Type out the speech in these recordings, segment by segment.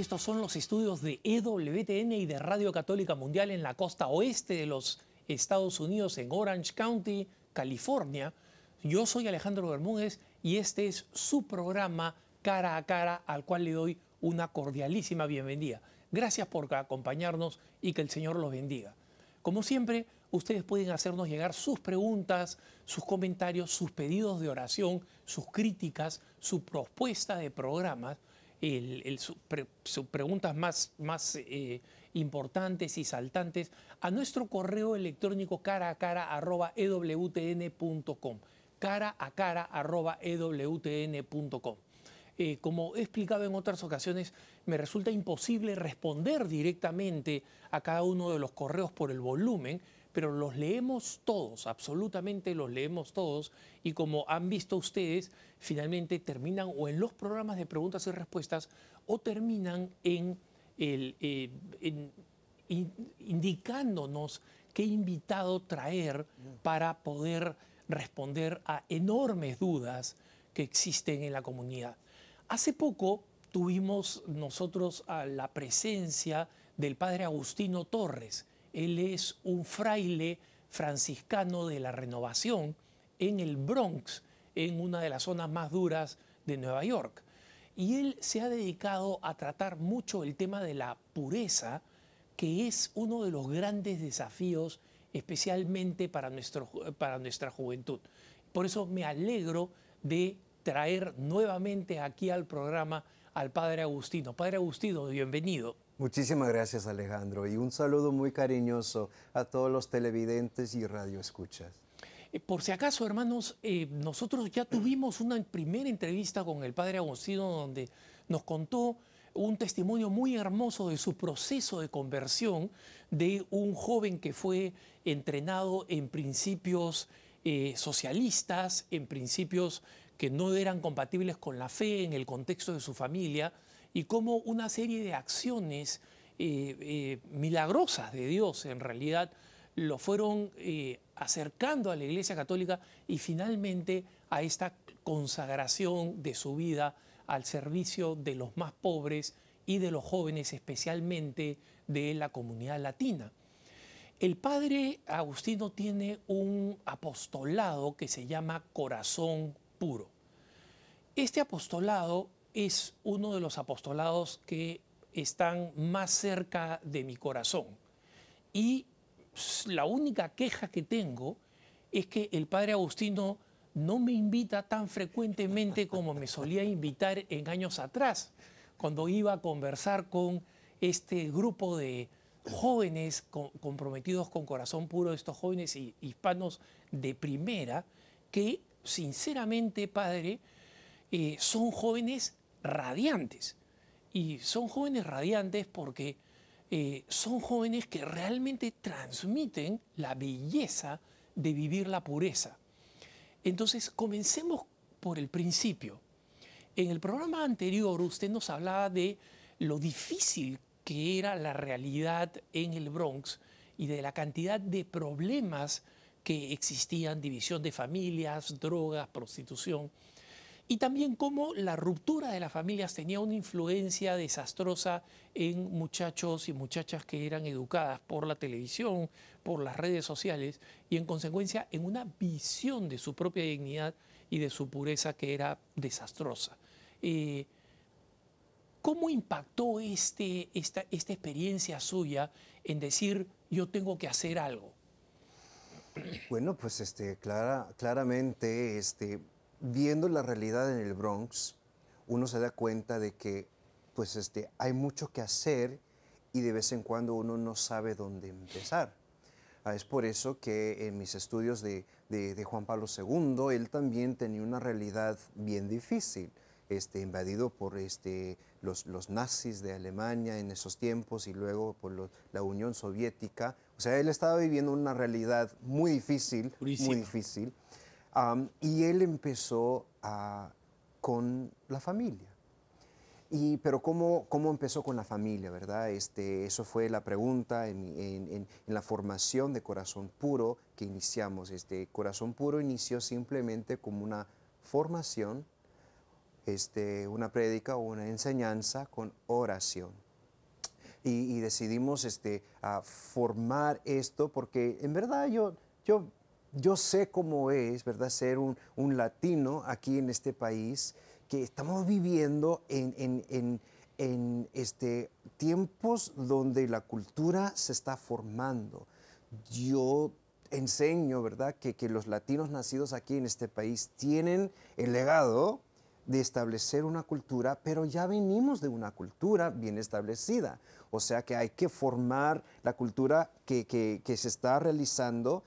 Estos son los estudios de EWTN y de Radio Católica Mundial en la costa oeste de los Estados Unidos, en Orange County, California. Yo soy Alejandro Bermúdez y este es su programa Cara a Cara, al cual le doy una cordialísima bienvenida. Gracias por acompañarnos y que el Señor los bendiga. Como siempre, ustedes pueden hacernos llegar sus preguntas, sus comentarios, sus pedidos de oración, sus críticas, su propuesta de programas, sus preguntas más, más eh, importantes y saltantes a nuestro correo electrónico cara a cara arroba ewtn.com. Cara a cara arroba ewtn.com. Eh, como he explicado en otras ocasiones, me resulta imposible responder directamente a cada uno de los correos por el volumen, pero los leemos todos, absolutamente los leemos todos, y como han visto ustedes, finalmente terminan o en los programas de preguntas y respuestas o terminan en, eh, indicándonos qué invitado traer para poder responder a enormes dudas que existen en la comunidad. Hace poco tuvimos nosotros a la presencia del padre Agustino Torres. Él es un fraile franciscano de la renovación en el Bronx, en una de las zonas más duras de Nueva York. Y él se ha dedicado a tratar mucho el tema de la pureza, que es uno de los grandes desafíos, especialmente para, nuestro, para nuestra juventud. Por eso me alegro de traer nuevamente aquí al programa al Padre Agustino. Padre Agustino, bienvenido. Muchísimas gracias Alejandro y un saludo muy cariñoso a todos los televidentes y radioescuchas. Eh, por si acaso, hermanos, eh, nosotros ya tuvimos una primera entrevista con el Padre Agustino donde nos contó un testimonio muy hermoso de su proceso de conversión de un joven que fue entrenado en principios eh, socialistas, en principios que no eran compatibles con la fe en el contexto de su familia y cómo una serie de acciones eh, eh, milagrosas de Dios en realidad lo fueron eh, acercando a la Iglesia Católica y finalmente a esta consagración de su vida al servicio de los más pobres y de los jóvenes, especialmente de la comunidad latina. El padre Agustino tiene un apostolado que se llama Corazón puro. Este apostolado es uno de los apostolados que están más cerca de mi corazón. Y la única queja que tengo es que el padre Agustino no me invita tan frecuentemente como me solía invitar en años atrás, cuando iba a conversar con este grupo de jóvenes comprometidos con corazón puro, estos jóvenes hispanos de primera, que sinceramente, padre, eh, son jóvenes radiantes. Y son jóvenes radiantes porque eh, son jóvenes que realmente transmiten la belleza de vivir la pureza. Entonces, comencemos por el principio. En el programa anterior usted nos hablaba de lo difícil que era la realidad en el Bronx y de la cantidad de problemas que existían, división de familias, drogas, prostitución, y también cómo la ruptura de las familias tenía una influencia desastrosa en muchachos y muchachas que eran educadas por la televisión, por las redes sociales y en consecuencia en una visión de su propia dignidad y de su pureza que era desastrosa. Eh, ¿Cómo impactó este, esta, esta experiencia suya en decir yo tengo que hacer algo? Bueno, pues este, clara, claramente, este, viendo la realidad en el Bronx, uno se da cuenta de que pues este, hay mucho que hacer y de vez en cuando uno no sabe dónde empezar. Ah, es por eso que en mis estudios de, de, Juan Pablo II, él también tenía una realidad bien difícil, este, invadido por este, los, los, nazis de Alemania en esos tiempos y luego por la Unión Soviética. O sea, él estaba viviendo una realidad muy difícil, muy difícil. Y él empezó con la familia. Y, pero ¿cómo, ¿cómo empezó con la familia, verdad? Este, eso fue la pregunta en, en, la formación de Corazón Puro que iniciamos. Este, Corazón Puro inició simplemente como una formación este, una prédica o una enseñanza con oración. Y, y decidimos este, a formar esto porque en verdad yo, yo, yo sé cómo es, ¿verdad? Ser un, latino aquí en este país, que estamos viviendo en, en, este, tiempos donde la cultura se está formando. Yo enseño, ¿verdad?, que, que los latinos nacidos aquí en este país tienen el legado de establecer una cultura, pero ya venimos de una cultura bien establecida. O sea que hay que formar la cultura que, que se está realizando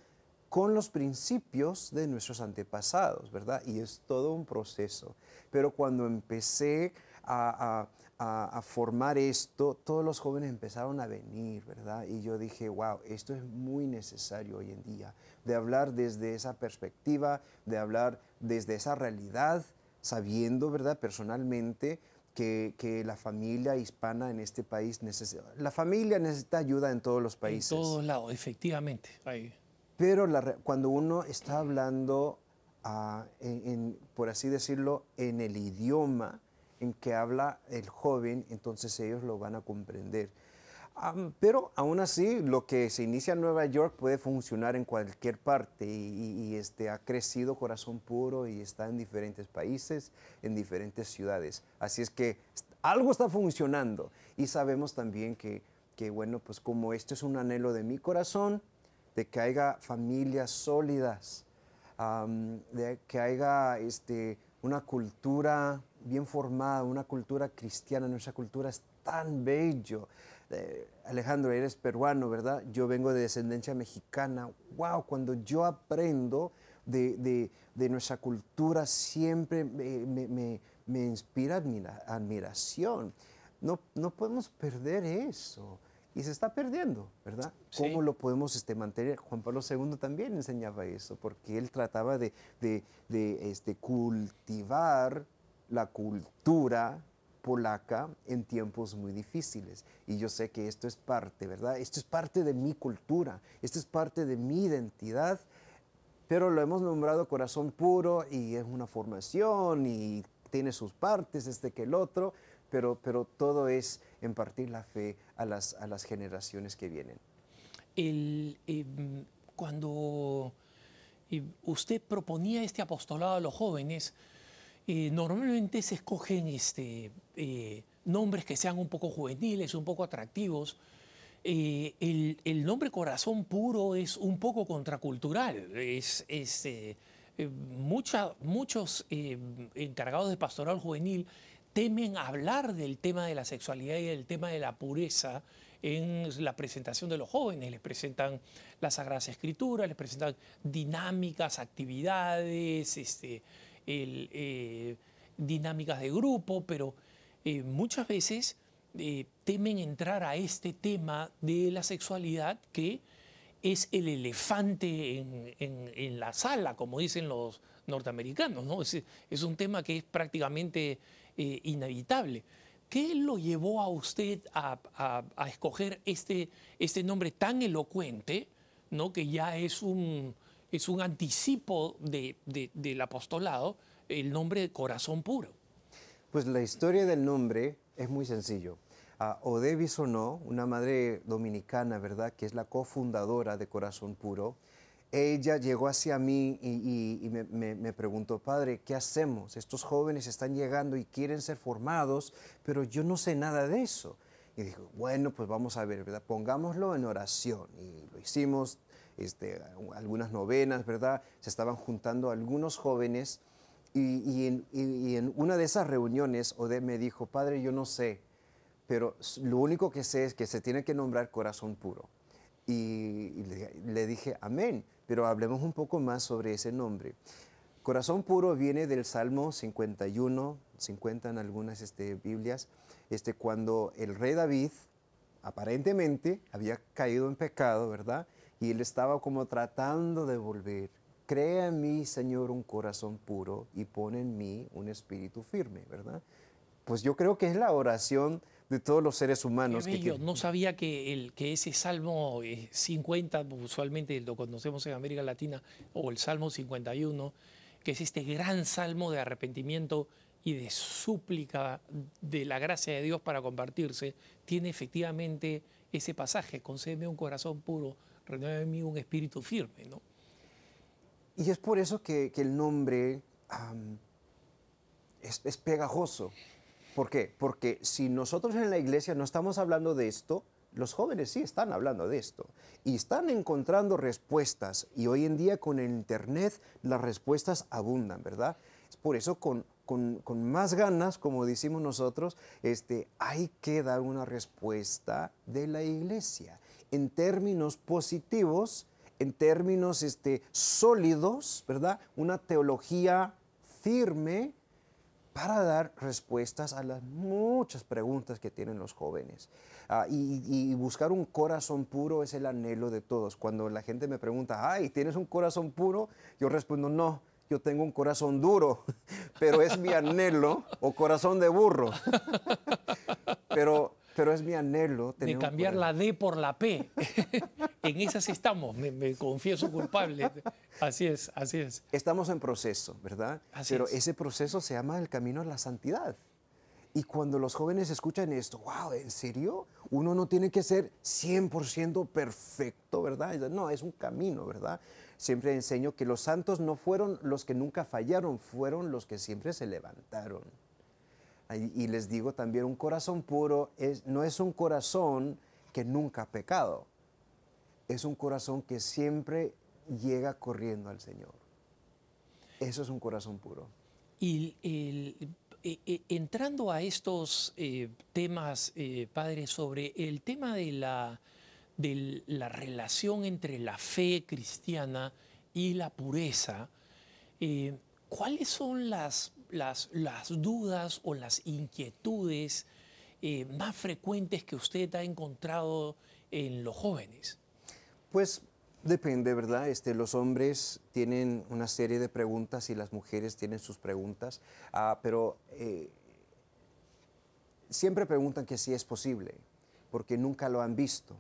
con los principios de nuestros antepasados, ¿verdad? Y es todo un proceso. Pero cuando empecé a, a a, a, formar esto, todos los jóvenes empezaron a venir, ¿verdad? Y yo dije, wow, esto es muy necesario hoy en día, de hablar desde esa perspectiva, de hablar desde esa realidad, sabiendo, ¿verdad? Personalmente que, que, la familia hispana en este país necesita, la familia necesita ayuda en todos los países. En todos lados, efectivamente. Ahí. Pero la, cuando uno está hablando, uh, en, en, por así decirlo, en el idioma, en que habla el joven, entonces ellos lo van a comprender. Um, pero aún así, lo que se inicia en Nueva York puede funcionar en cualquier parte y, y, este, ha crecido Corazón Puro y está en diferentes países, en diferentes ciudades. Así es que algo está funcionando y sabemos también que, que, bueno, pues como esto es un anhelo de mi corazón, de que haya familias sólidas, de que haya este, una cultura bien formada, una cultura cristiana, nuestra cultura es tan bello. Alejandro, eres peruano, ¿verdad? Yo vengo de descendencia mexicana. ¡Wow! Cuando yo aprendo de, de, nuestra cultura, siempre me, me, me inspira admira, admiración. No, no podemos perder eso. Y se está perdiendo, ¿verdad? Sí. ¿Cómo lo podemos este, mantener? Juan Pablo II también enseñaba eso, porque él trataba de, de, de este, cultivar la cultura polaca en tiempos muy difíciles. Y yo sé que esto es parte, ¿verdad? Esto es parte de mi cultura, esto es parte de mi identidad, pero lo hemos nombrado corazón puro y es una formación y tiene sus partes, este que el otro, pero, pero todo es impartir la fe a las, a las generaciones que vienen. Eh, cuando eh, usted proponía este apostolado a los jóvenes, eh, normalmente se escogen este, eh, nombres que sean un poco juveniles, un poco atractivos. Eh, el, el, nombre Corazón Puro es un poco contracultural. Es, es mucha, muchos encargados de pastoral juvenil temen hablar del tema de la sexualidad y del tema de la pureza en la presentación de los jóvenes. Les presentan las Sagradas Escrituras, les presentan dinámicas, actividades, este, eh, dinámicas de grupo, pero eh, muchas veces eh, temen entrar a este tema de la sexualidad que es el elefante en, la sala, como dicen los norteamericanos. ¿no? Es un tema que es prácticamente eh, inevitable. ¿Qué lo llevó a usted a, escoger este, este, nombre tan elocuente, ¿no? que ya es un, es un anticipo de, de, del apostolado, el nombre de Corazón Puro? Pues la historia del nombre es muy sencillo. Uh, Ode Bisonó, una madre dominicana, ¿verdad?, que es la cofundadora de Corazón Puro, ella llegó hacia mí y, me, preguntó, padre, ¿qué hacemos? Estos jóvenes están llegando y quieren ser formados, pero yo no sé nada de eso. Y dijo, bueno, pues vamos a ver, ¿verdad? Pongámoslo en oración. Y lo hicimos, este, algunas novenas, ¿verdad? Se estaban juntando algunos jóvenes y, en, una de esas reuniones Ode me dijo, padre, yo no sé, pero lo único que sé es que se tiene que nombrar corazón puro. Y, le, dije, amén, pero hablemos un poco más sobre ese nombre. Corazón puro viene del Salmo 51, 50 en algunas este, Biblias, este, cuando el rey David aparentemente había caído en pecado, ¿verdad? Y él estaba como tratando de volver Crea en mí, Señor, un corazón puro y pone en mí un espíritu firme, ¿verdad? Pues yo creo que es la oración de todos los seres humanos. Que, que... No sabía que, el, que ese Salmo 50, usualmente lo conocemos en América Latina, o el Salmo 51, que es este gran salmo de arrepentimiento, y de súplica de la gracia de Dios para convertirse, tiene efectivamente ese pasaje, concédeme un corazón puro, renueva en mí un espíritu firme, ¿no? Y es por eso que, que el nombre es pegajoso. ¿Por qué? Porque si nosotros en la iglesia no estamos hablando de esto, los jóvenes sí están hablando de esto y están encontrando respuestas. Y hoy en día con el Internet las respuestas abundan, ¿verdad? Es por eso con, con- más ganas, como decimos nosotros, este, hay que dar una respuesta de la iglesia en términos positivos, en términos este, sólidos, ¿verdad? Una teología firme para dar respuestas a las muchas preguntas que tienen los jóvenes. Ah, y, y buscar un corazón puro es el anhelo de todos. Cuando la gente me pregunta, ay, ¿tienes un corazón puro? Yo respondo, no, yo tengo un corazón duro, pero es mi anhelo, o corazón de burro. pero, pero es mi anhelo. De tener un cambiar la D por la P. en esas estamos, me, me confieso culpable. Así es, así es. Estamos en proceso, ¿verdad? Así Pero es. ese proceso se llama el camino a la santidad. Y cuando los jóvenes escuchan esto, wow, ¿en serio? Uno no tiene que ser 100% perfecto, ¿verdad? No, es un camino, ¿verdad? Siempre enseño que los santos no fueron los que nunca fallaron, fueron los que siempre se levantaron. Y les digo también, un corazón puro es, no es un corazón que nunca ha pecado, es un corazón que siempre llega corriendo al Señor. Eso es un corazón puro. Y eh, eh, entrando a estos eh, temas, eh, padre, sobre el tema de la, de la relación entre la fe cristiana y la pureza, eh, ¿cuáles son las, las, las dudas o las inquietudes eh, más frecuentes que usted ha encontrado en los jóvenes? Pues depende, ¿verdad? Este, los hombres tienen una serie de preguntas y las mujeres tienen sus preguntas, ah, pero eh, siempre preguntan que si es posible, porque nunca lo han visto.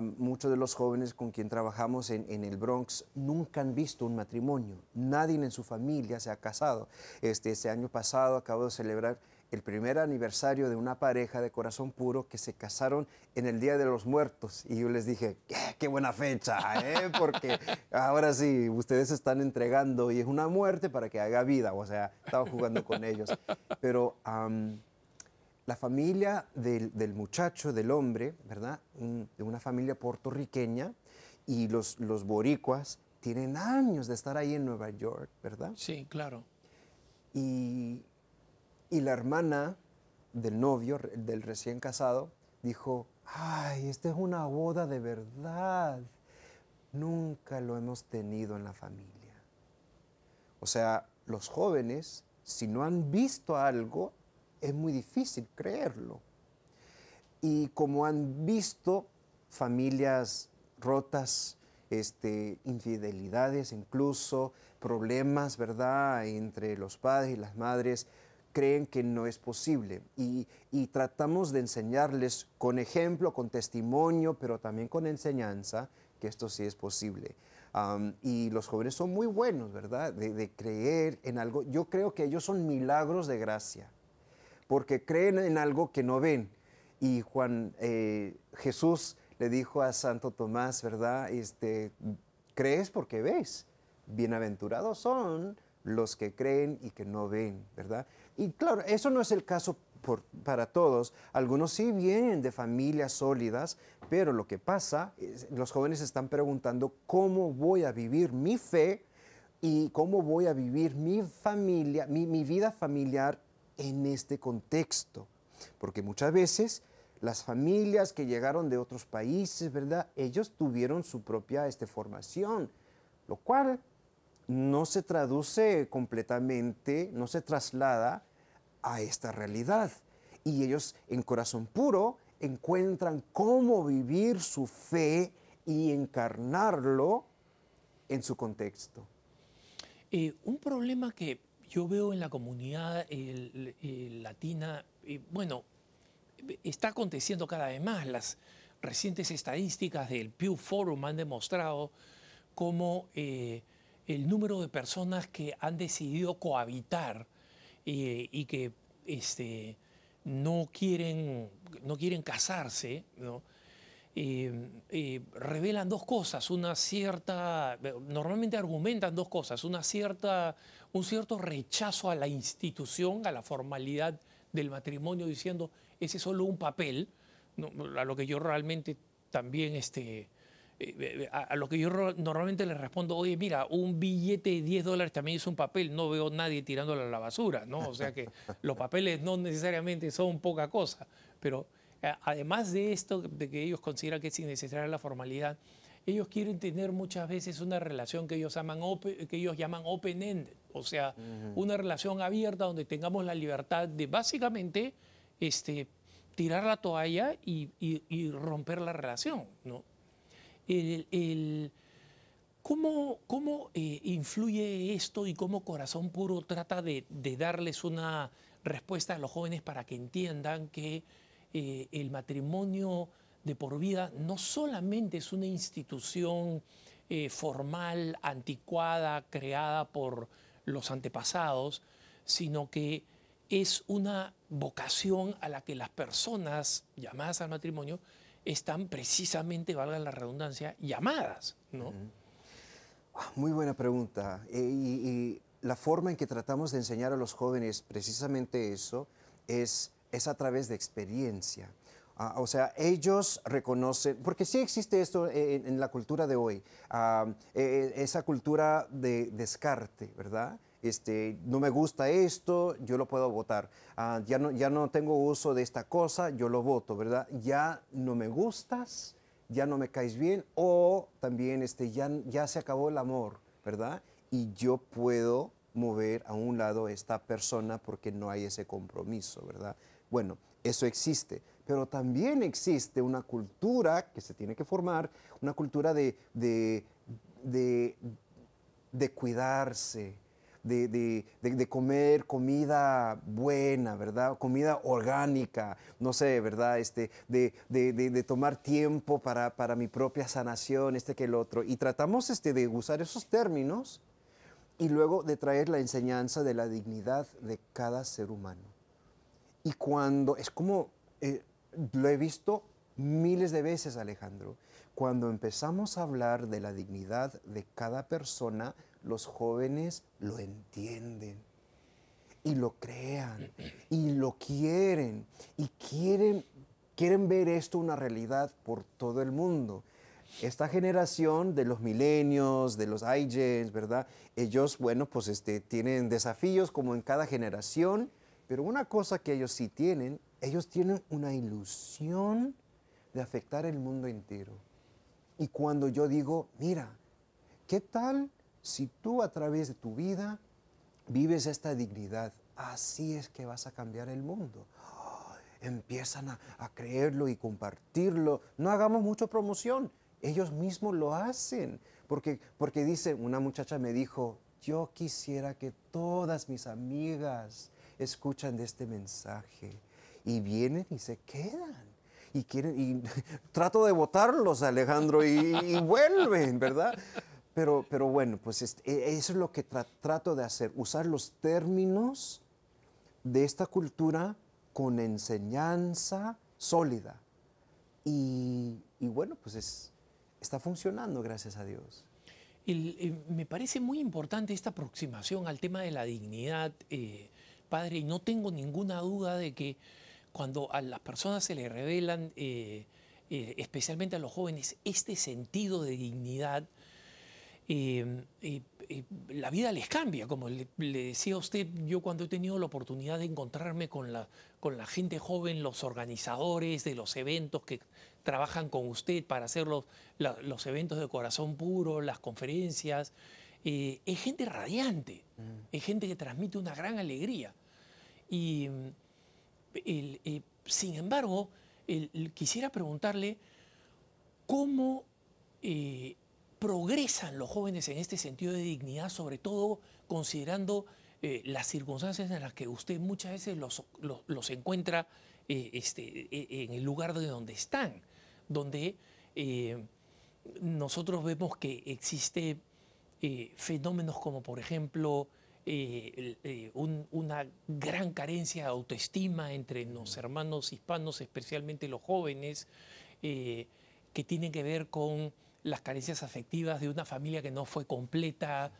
Muchos de los jóvenes con quien trabajamos en, en el Bronx nunca han visto un matrimonio. Nadie en su familia se ha casado. Este, este año pasado acabo de celebrar el primer aniversario de una pareja de corazón puro que se casaron en el Día de los Muertos. Y yo les dije, qué, qué buena fecha, ¿eh? porque ahora sí, ustedes están entregando y es una muerte para que haga vida. O sea, estaba jugando con ellos. Pero am, la familia del, del muchacho, del hombre, ¿verdad? Un- de una familia puertorriqueña y los, los boricuas tienen años de estar ahí en Nueva York, ¿verdad? Sí, claro. Y, y la hermana del novio, del recién casado, dijo, ay, esta es una boda de verdad. Nunca lo hemos tenido en la familia. O sea, los jóvenes, si no han visto algo, es muy difícil creerlo. Y como han visto familias rotas, este, infidelidades incluso, problemas, ¿verdad?, entre los padres y las madres, creen que no es posible. Y, tratamos de enseñarles con ejemplo, con testimonio, pero también con enseñanza, que esto sí es posible. Y los jóvenes son muy buenos, ¿verdad?, de creer en algo. Yo creo que ellos son milagros de gracia porque creen en algo que no ven. Y Juan, eh, Jesús le dijo a Santo Tomás, ¿verdad? Este, crees porque ves. Bienaventurados son los que creen y que no ven, ¿verdad? Y claro, eso no es el caso para todos. Algunos sí vienen de familias sólidas, pero lo que pasa, es, los jóvenes están preguntando cómo voy a vivir mi fe y cómo voy a vivir mi familia, mi, mi vida familiar en este contexto. Porque muchas veces las familias que llegaron de otros países, ¿verdad? Ellos tuvieron su propia este, formación, lo cual no se traduce completamente, no se traslada a esta realidad. Y ellos en corazón puro encuentran cómo vivir su fe y encarnarlo en su contexto. Eh, un problema que yo veo en la comunidad eh, eh, latina, eh, bueno, está aconteciendo cada vez más. Las recientes estadísticas del Pew Forum han demostrado cómo eh, el número de personas que han decidido cohabitar y que este, no, quieren, no quieren casarse, ¿no? revelan dos cosas, una cierta, normalmente argumentan dos cosas, una cierta, un cierto rechazo a la institución, a la formalidad del matrimonio, diciendo, ese es solo un papel, a lo que yo realmente también este, eh, eh, a, lo que yo normalmente le respondo, oye, mira, un billete de 10 dólares también es un papel, no veo nadie tirándolo a la basura, ¿no? O sea que los papeles no necesariamente son poca cosa, pero eh, además de esto, de que ellos consideran que es innecesaria la formalidad, ellos quieren tener muchas veces una relación que ellos open, que ellos llaman open-ended, o sea, una relación abierta donde tengamos la libertad de básicamente este, tirar la toalla y, y romper la relación, ¿no? el, ¿Cómo, cómo eh, influye esto y cómo Corazón Puro trata de, darles una respuesta a los jóvenes para que entiendan que eh, el matrimonio de por vida no solamente es una institución eh, formal, anticuada, creada por los antepasados, sino que es una vocación a la que las personas llamadas al matrimonio están precisamente, valga la redundancia, llamadas, ¿no? Ah, muy buena pregunta. Eh, y, la forma en que tratamos de enseñar a los jóvenes precisamente eso es, es a través de experiencia. Ah, o sea, ellos reconocen, porque sí existe esto en, la cultura de hoy, ah, eh, esa cultura de descarte, ¿verdad? este, no me gusta esto, yo lo puedo votar. Ah, ya, no, ya no tengo uso de esta cosa, yo lo voto, ¿verdad? Ya no me gustas, ya no me caes bien, o también este, ya, ya se acabó el amor, ¿verdad? Y yo puedo mover a un lado esta persona porque no hay ese compromiso, ¿verdad? Bueno, eso existe, pero también existe una cultura que se tiene que formar, una cultura de, de, de, de cuidarse, de, comer comida buena, ¿verdad? Comida orgánica, no sé, ¿verdad? Este, de, tomar tiempo para, mi propia sanación, este que el otro. Y tratamos este, de usar esos términos y luego de traer la enseñanza de la dignidad de cada ser humano. Y cuando, es como, eh, lo he visto miles de veces, Alejandro, cuando empezamos a hablar de la dignidad de cada persona, los jóvenes lo entienden y lo crean y lo quieren y quieren, quieren ver esto una realidad por todo el mundo. Esta generación de los milenios, de los iGens, ¿verdad? Ellos, bueno, pues este, tienen desafíos como en cada generación, pero una cosa que ellos sí tienen, ellos tienen una ilusión de afectar el mundo entero. Y cuando yo digo, mira, ¿qué tal si tú a través de tu vida vives esta dignidad, así es que vas a cambiar el mundo. empiezan a, creerlo y compartirlo. No hagamos mucha promoción, ellos mismos lo hacen. Porque, porque dice, una muchacha me dijo, yo quisiera que todas mis amigas escuchan de este mensaje y vienen y se quedan. Y quieren, y trato de votarlos, Alejandro, y vuelven, ¿verdad? Pero, pero bueno, pues e, eso es lo que trato de hacer, usar los términos de esta cultura con enseñanza sólida. Y, bueno, pues es, está funcionando, gracias a Dios. Me parece muy importante esta aproximación al tema de la dignidad, eh, padre, y no tengo ninguna duda de que cuando a las personas se les revelan, eh, especialmente a los jóvenes, este sentido de dignidad, la vida les cambia. Como le, decía a usted, yo cuando he tenido la oportunidad de encontrarme con la, con la gente joven, los organizadores de los eventos que trabajan con usted para hacer los, los eventos de corazón puro, las conferencias, eh, es gente radiante, mm. es gente que transmite una gran alegría. Y sin embargo, quisiera preguntarle cómo eh, progresan los jóvenes en este sentido de dignidad, sobre todo considerando eh, las circunstancias en las que usted muchas veces los, los, encuentra eh, este, e, en el lugar de donde están, donde nosotros vemos que existe fenómenos como por ejemplo eh, eh, una gran carencia de autoestima entre los hermanos hispanos, especialmente los jóvenes, eh, que tienen que ver con las carencias afectivas de una familia que no fue completa,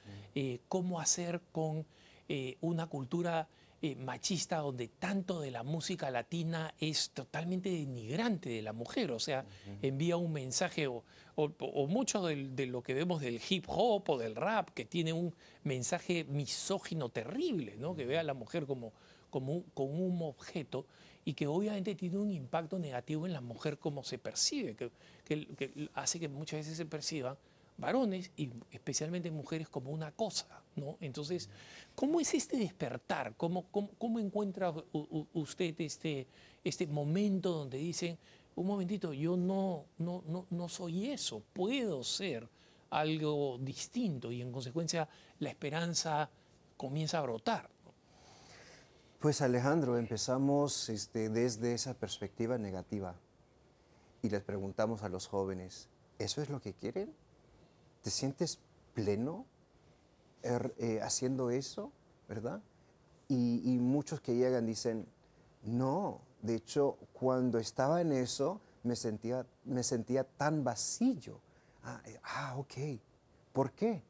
cómo hacer con una cultura machista donde tanto de la música latina es totalmente denigrante de la mujer, o sea, envía un mensaje o, o, mucho de, lo que vemos del hip hop o del rap, que tiene un mensaje misógino terrible, ¿no? que ve a la mujer como, como, un, un objeto y que obviamente tiene un impacto negativo en la mujer como se percibe, que, que, hace que muchas veces se perciban varones y especialmente mujeres como una cosa. ¿no? Entonces, ¿cómo es este despertar? ¿Cómo, cómo, encuentra usted este, este momento donde dicen, un momentito, yo no, no, no, no soy eso, puedo ser algo distinto y en consecuencia la esperanza comienza a brotar. Pues Alejandro, empezamos este, desde esa perspectiva negativa y les preguntamos a los jóvenes, ¿eso es lo que quieren? ¿Te sientes pleno er, eh, haciendo eso? ¿Verdad? Y, muchos que llegan dicen, no, de hecho, cuando estaba en eso, me sentía, me sentía tan vacío. Ah, eh, ah, ok. ¿Por qué?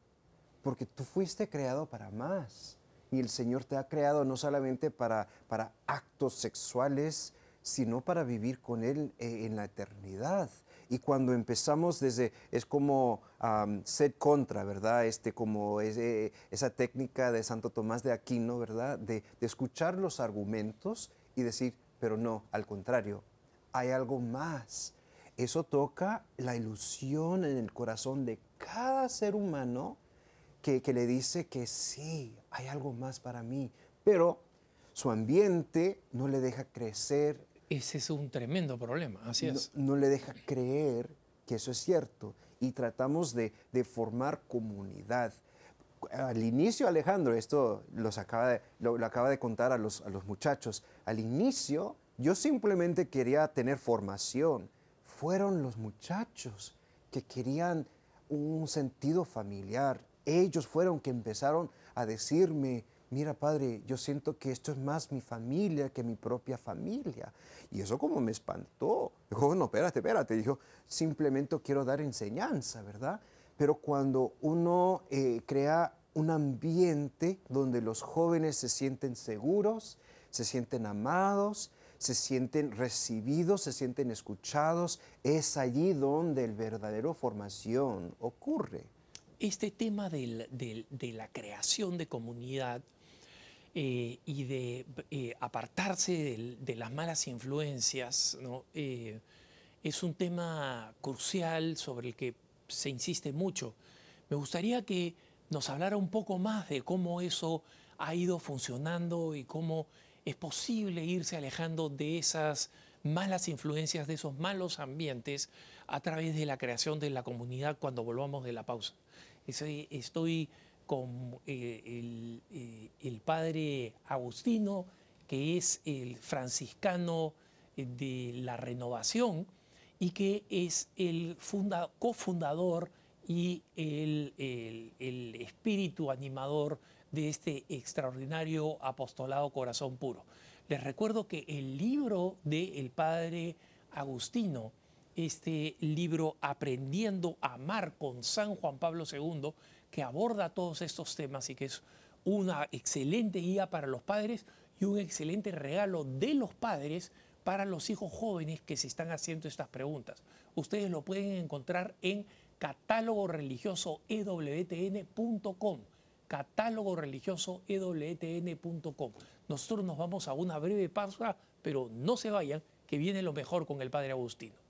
Porque tú fuiste creado para más. Y el Señor te ha creado no solamente para, para actos sexuales, sino para vivir con Él eh, en la eternidad. Y cuando empezamos desde, es como ser contra, ¿verdad? Este, como esa técnica de Santo Tomás de Aquino, ¿verdad? de escuchar los argumentos y decir, pero no, al contrario, hay algo más. Eso toca la ilusión en el corazón de cada ser humano que, le dice que sí, hay algo más para mí, pero su ambiente no le deja crecer. Ese es un tremendo problema, así es. No, le deja creer que eso es cierto y tratamos de, formar comunidad. Al inicio, Alejandro, esto los acaba lo, acaba de contar a los, a los muchachos, al inicio, yo simplemente quería tener formación. Fueron los muchachos que querían un sentido familiar. Ellos fueron que empezaron a decirme, mira padre, yo siento que esto es más mi familia que mi propia familia. Y eso como me espantó. Dijo, no, espérate, espérate. Dijo, simplemente quiero dar enseñanza, ¿verdad? Pero cuando uno eh, crea un ambiente donde los jóvenes se sienten seguros, se sienten amados, se sienten recibidos, se sienten escuchados. Es allí donde el verdadero formación ocurre. Este tema de la creación de comunidad eh, y de eh, apartarse de, las malas influencias eh, es un tema crucial sobre el que se insiste mucho. Me gustaría que nos hablara un poco más de cómo eso ha ido funcionando y cómo es posible irse alejando de esas malas influencias, de esos malos ambientes a través de la creación de la comunidad cuando volvamos de la pausa. Estoy con eh, eh, el, padre Agustino, que es el franciscano eh, de la renovación y que es el cofundador y el, el espíritu animador de este extraordinario apostolado Corazón Puro. Les recuerdo que el libro del padre Agustino, este libro Aprendiendo a amar con San Juan Pablo II, que aborda todos estos temas y que es una excelente guía para los padres y un excelente regalo de los padres para los hijos jóvenes que se están haciendo estas preguntas. Ustedes lo pueden encontrar en catálogo religioso ewtn.com catálogo religioso ewtn.com. Nosotros nos vamos a una breve pausa, pero no se vayan, que viene lo mejor con el Padre Agustino.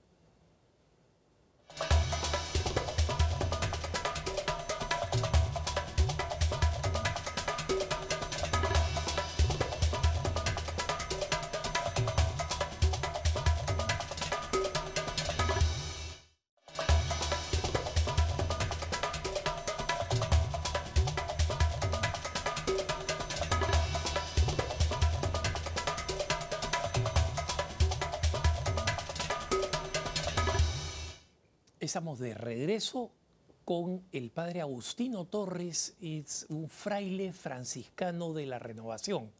De regreso con el padre Agustino Torres, es un fraile franciscano de la renovación.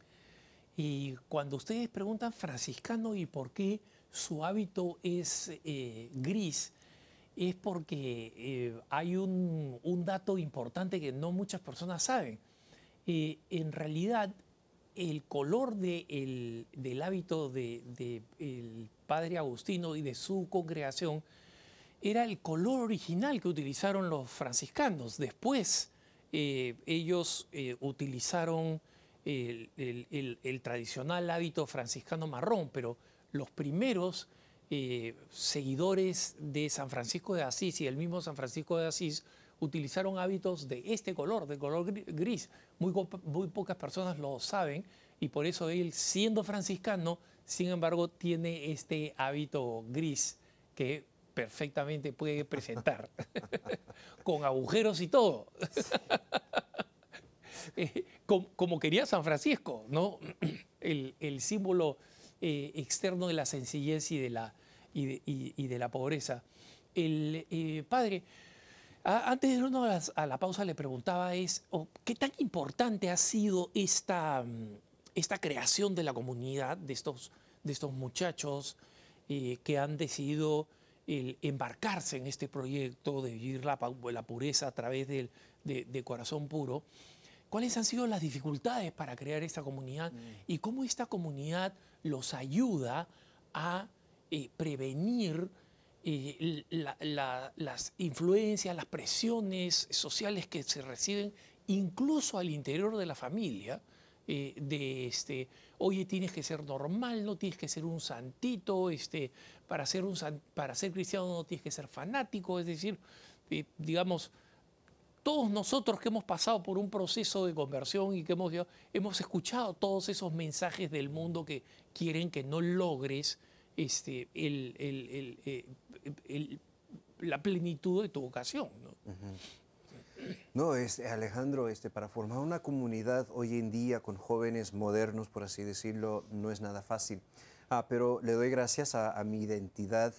Y cuando ustedes preguntan franciscano y por qué su hábito es eh, gris, es porque eh, hay un, dato importante que no muchas personas saben. Eh, en realidad, el color del hábito del de, padre Agustino y de su congregación era el color original que utilizaron los franciscanos. Después eh, ellos eh, utilizaron el, tradicional hábito franciscano marrón, pero los primeros eh, seguidores de San Francisco de Asís y el mismo San Francisco de Asís utilizaron hábitos de este color, de color gris. Muy, muy pocas personas lo saben y por eso él, siendo franciscano, sin embargo, tiene este hábito gris que perfectamente puede presentar, con agujeros y todo. Eh, como, quería San Francisco, ¿no? el, símbolo eh, externo de la sencillez y de la, y de, la pobreza. El eh, padre, antes de irnos a, la pausa le preguntaba es, ¿qué tan importante ha sido esta, esta creación de la comunidad, de estos, de estos muchachos que han decidido el embarcarse en este proyecto de vivir la, pureza a través del, de, corazón puro, ¿cuáles han sido las dificultades para crear esta comunidad mm. y cómo esta comunidad los ayuda a eh, prevenir eh, las influencias, las presiones sociales que se reciben incluso al interior de la familia? Eh, de este, oye, tienes que ser normal, no tienes que ser un santito, este, para, ser un, para ser cristiano no tienes que ser fanático, es decir, eh, digamos, todos nosotros que hemos pasado por un proceso de conversión y que hemos, hemos escuchado todos esos mensajes del mundo que quieren que no logres este, eh, la plenitud de tu vocación. ¿no? No, Alejandro, este, para formar una comunidad hoy en día con jóvenes modernos, por así decirlo, no es nada fácil. Ah, pero le doy gracias a, mi identidad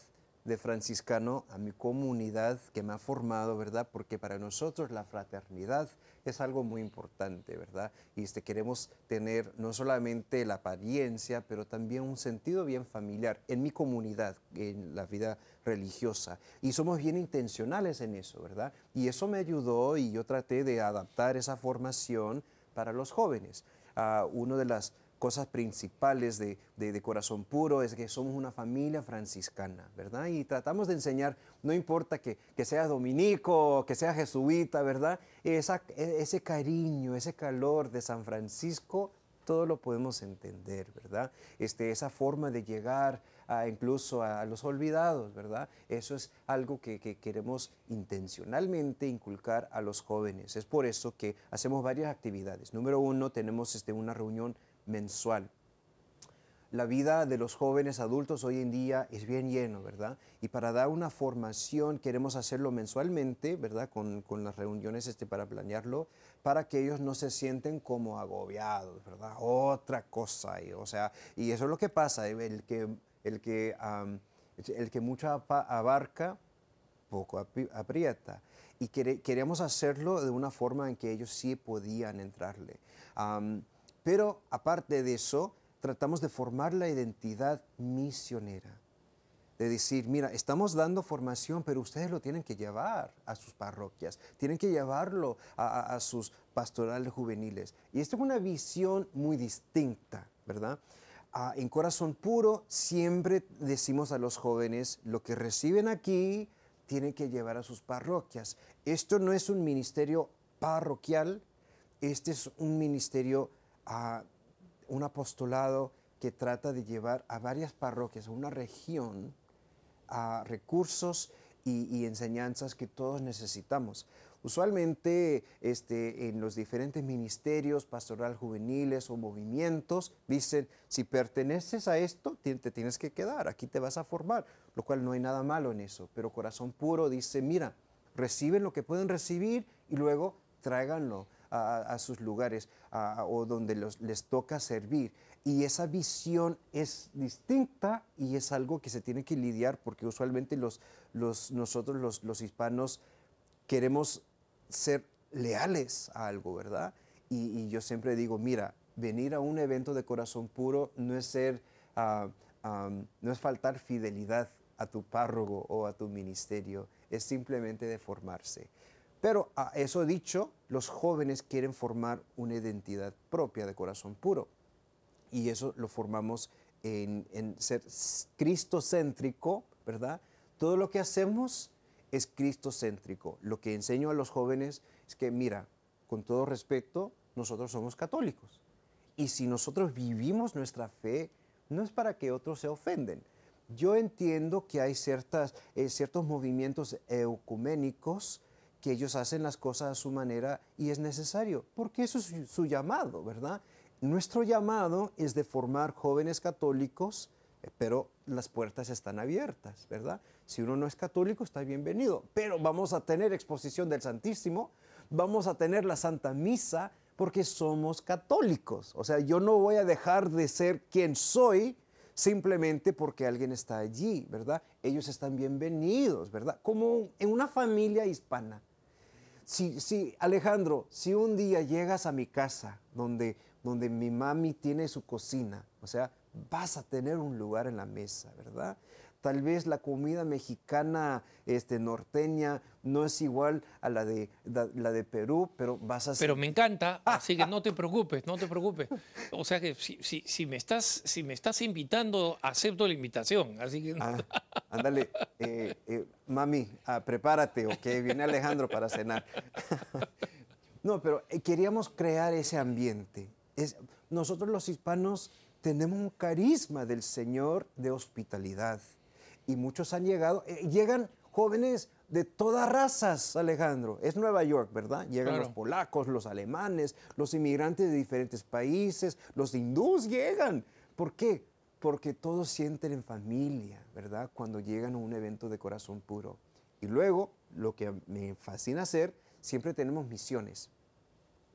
de franciscano, a mi comunidad que me ha formado, ¿verdad? Porque para nosotros la fraternidad es algo muy importante, ¿verdad? Y este, queremos tener no solamente la apariencia, pero también un sentido bien familiar en mi comunidad, en la vida religiosa. Y somos bien intencionales en eso, ¿verdad? Y eso me ayudó y yo traté de adaptar esa formación para los jóvenes. Uh, una de las cosas principales de, de, Corazón Puro es que somos una familia franciscana, ¿verdad? Y tratamos de enseñar, no importa que, que sea dominico, que sea jesuita, ¿verdad? Esa, e, ese cariño, ese calor de San Francisco, todo lo podemos entender, ¿verdad? Este, esa forma de llegar incluso a, los olvidados, ¿verdad? Eso es algo que, queremos intencionalmente inculcar a los jóvenes. Es por eso que hacemos varias actividades. Número uno, tenemos este, una reunión mensual. La vida de los jóvenes adultos hoy en día es bien lleno, ¿verdad? Y para dar una formación queremos hacerlo mensualmente, ¿verdad? Con, las reuniones este, para planearlo, para que ellos no se sienten como agobiados, ¿verdad? Otra cosa, y, o sea, y eso es lo que pasa, el que el que, el que mucho abarca, poco aprieta. Y queremos hacerlo de una forma en que ellos sí podían entrarle. Pero aparte de eso, tratamos de formar la identidad misionera. De decir, mira, estamos dando formación, pero ustedes lo tienen que llevar a sus parroquias, tienen que llevarlo a, sus pastorales juveniles. Y esto es una visión muy distinta, ¿verdad? en corazón puro siempre decimos a los jóvenes, lo que reciben aquí tienen que llevar a sus parroquias. Esto no es un ministerio parroquial, este es un ministerio, un apostolado que trata de llevar a varias parroquias, a una región, a recursos y enseñanzas que todos necesitamos. Usualmente este, en los diferentes ministerios, pastoral juveniles o movimientos, dicen, si perteneces a esto, te, tienes que quedar, aquí te vas a formar, lo cual no hay nada malo en eso. Pero Corazón Puro dice, mira, reciben lo que pueden recibir y luego tráiganlo a, sus lugares o donde les toca servir. Y esa visión es distinta y es algo que se tiene que lidiar porque usualmente los, nosotros los, hispanos queremos ser leales a algo, ¿verdad? Y, yo siempre digo, mira, venir a un evento de corazón puro no es ser, ah, no es faltar fidelidad a tu párroco o a tu ministerio, es simplemente de formarse. Pero a eso dicho, los jóvenes quieren formar una identidad propia de corazón puro. Y eso lo formamos en, en ser cristocéntrico, ¿verdad? Todo lo que hacemos es cristocéntrico. Lo que enseño a los jóvenes es que, mira, con todo respeto, nosotros somos católicos. Y si nosotros vivimos nuestra fe, no es para que otros se ofenden. Yo entiendo que hay ciertas, eh, ciertos movimientos ecuménicos que ellos hacen las cosas a su manera y es necesario, porque eso es su, llamado, ¿verdad? Nuestro llamado es de formar jóvenes católicos, eh, pero las puertas están abiertas, ¿verdad? Si uno no es católico, está bienvenido, pero vamos a tener exposición del Santísimo, vamos a tener la Santa Misa, porque somos católicos. O sea, yo no voy a dejar de ser quien soy simplemente porque alguien está allí, ¿verdad? Ellos están bienvenidos, ¿verdad? Como en una familia hispana si, Alejandro, si un día llegas a mi casa donde, donde mi mami tiene su cocina, o sea, vas a tener un lugar en la mesa, ¿verdad? Tal vez la comida mexicana este, norteña no es igual a la de, la de Perú, pero vas a... Pero me encanta, así que no te preocupes, no te preocupes. O sea que si, si, me, estás, si me estás invitando, acepto la invitación. Así que... Ah, ándale, eh, eh, mami, ah, prepárate, ok, viene Alejandro para cenar. no, pero eh, queríamos crear ese ambiente. Es, nosotros los hispanos tenemos un carisma del Señor de hospitalidad y muchos han llegado, eh, llegan jóvenes de todas razas, Alejandro. Es Nueva York, ¿verdad? Llegan los polacos, los alemanes, los inmigrantes de diferentes países, los hindús llegan. ¿Por qué? Porque todos sienten en familia, ¿verdad? Cuando llegan a un evento de corazón puro. Y luego, lo que me fascina hacer, siempre tenemos misiones.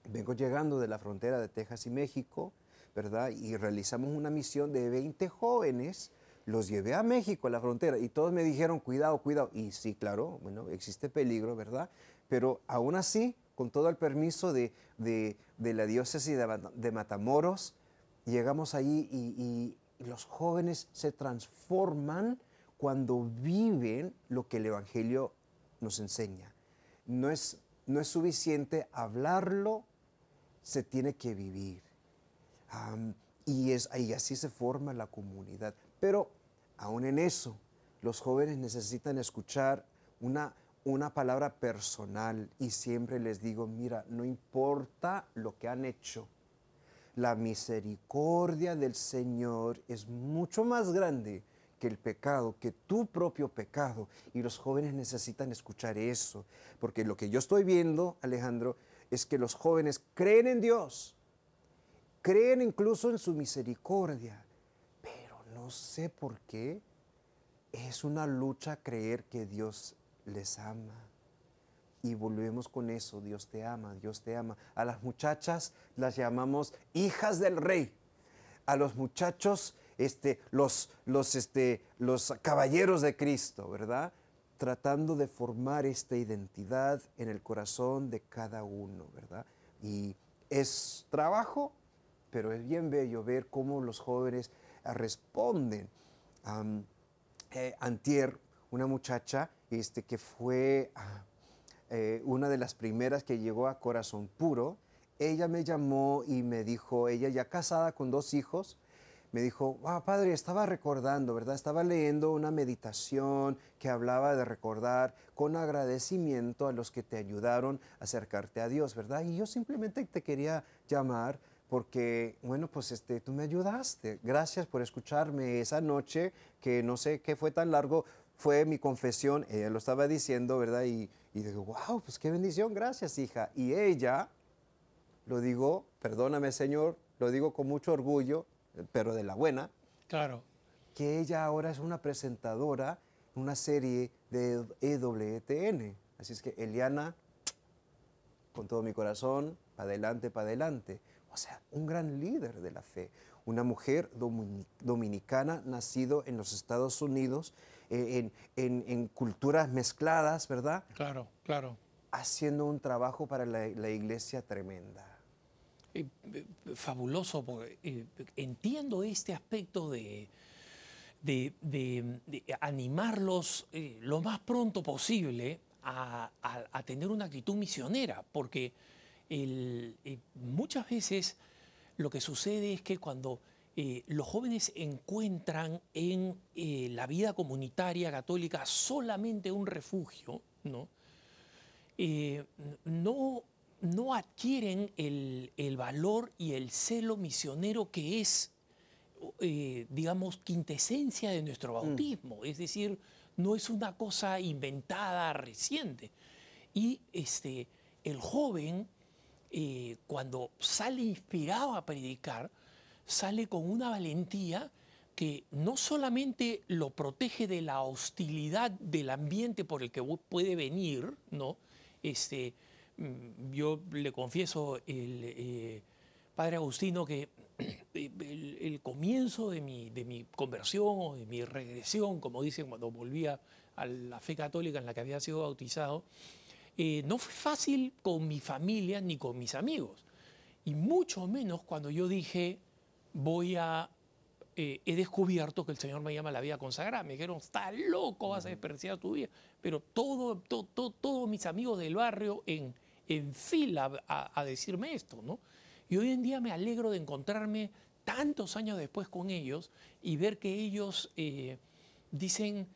Vengo llegando de la frontera de Texas y México, ¿verdad? Y realizamos una misión de 20 jóvenes los llevé a México, a la frontera, y todos me dijeron, cuidado, cuidado. Y sí, claro, bueno, existe peligro, ¿verdad? Pero aún así, con todo el permiso de, la diócesis de, Matamoros, llegamos allí y, los jóvenes se transforman cuando viven lo que el Evangelio nos enseña. No es, no es suficiente hablarlo, se tiene que vivir. y, es, y así se forma la comunidad. Pero aún en eso, los jóvenes necesitan escuchar una, una palabra personal y siempre les digo, mira, no importa lo que han hecho, la misericordia del Señor es mucho más grande que el pecado, que tu propio pecado. Y los jóvenes necesitan escuchar eso, porque lo que yo estoy viendo, Alejandro, es que los jóvenes creen en Dios, creen incluso en su misericordia, sé por qué, es una lucha creer que Dios les ama. Y volvemos con eso, Dios te ama, Dios te ama. A las muchachas las llamamos hijas del rey. A los muchachos, este, los, los, este, los caballeros de Cristo, ¿verdad? Tratando de formar esta identidad en el corazón de cada uno, ¿verdad? Y es trabajo, pero es bien bello ver cómo los jóvenes responden. Eh, antier, una muchacha este, que fue ah, eh, una de las primeras que llegó a Corazón Puro, ella me llamó y me dijo, ella ya casada con dos hijos, me dijo, ah, padre, estaba recordando, ¿verdad? Estaba leyendo una meditación que hablaba de recordar con agradecimiento a los que te ayudaron a acercarte a Dios, ¿verdad? Y yo simplemente te quería llamar porque, bueno, pues este, tú me ayudaste. Gracias por escucharme esa noche, que no sé qué fue tan largo, fue mi confesión, ella lo estaba diciendo, ¿verdad? Y, y digo, wow, pues qué bendición, gracias, hija. Y ella, lo digo, perdóname, Señor, lo digo con mucho orgullo, pero de la buena. Claro. Que ella ahora es una presentadora, una serie de EWTN. Así es que, Eliana, con todo mi corazón, para adelante, para adelante. O sea, un gran líder de la fe, una mujer dominicana nacido en los Estados Unidos, eh, en, culturas mezcladas, ¿verdad? Claro, claro. haciendo un trabajo para la, la iglesia tremenda. Eh, eh, fabuloso, porque eh, entiendo este aspecto de, de, de- de animarlos eh, lo más pronto posible a, a- a tener una actitud misionera, porque el- eh, muchas veces lo que sucede es que cuando eh, los jóvenes encuentran en eh, la vida comunitaria católica solamente un refugio, ¿no? no, no adquieren el, el valor y el celo misionero que es, digamos, quintesencia de nuestro bautismo. Es decir, no es una cosa inventada reciente. Y este, el joven, eh, cuando sale inspirado a predicar, sale con una valentía que no solamente lo protege de la hostilidad del ambiente por el que pu- puede venir, ¿no? Este, mm, yo le confieso, eh, padre Agustino, que el, el comienzo de mi, de mi conversión o de mi regresión, como dicen cuando volvía a la fe católica en la que había sido bautizado, eh, no fue fácil con mi familia ni con mis amigos. Y mucho menos cuando yo dije, voy a... eh, he descubierto que el Señor me llama a la vida consagrada. Me dijeron, estás loco, vas a desperdiciar tu vida. Pero todo, to- to- todos mis amigos del barrio en, en fila a, a decirme esto, ¿no? Y hoy en día me alegro de encontrarme tantos años después con ellos y ver que ellos eh, dicen,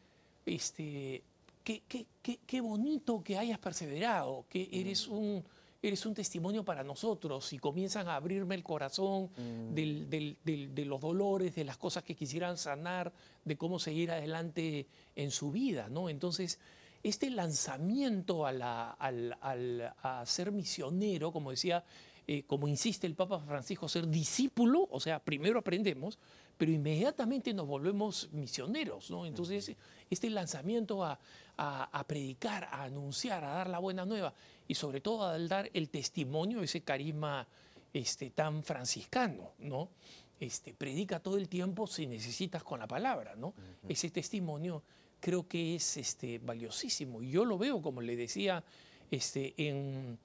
este, qué, qué- qué- qué bonito que hayas perseverado, que eres un, eres un testimonio para nosotros y comienzan a abrirme el corazón del- del- del- de los dolores, de las cosas que quisieran sanar, de cómo seguir adelante en su vida, ¿no? Entonces, este lanzamiento a, la- al- al- a ser misionero, como decía, eh, como insiste el Papa Francisco, ser discípulo, o sea, primero aprendemos, pero inmediatamente nos volvemos misioneros, ¿no? Entonces, este lanzamiento a, a- a predicar, a anunciar, a dar la buena nueva y sobre todo a dar el testimonio, ese carisma este, tan franciscano, ¿no? Este, predica todo el tiempo si necesitas con la palabra, ¿no? Ese testimonio creo que es este, valiosísimo. Y yo lo veo, como le decía, este, en,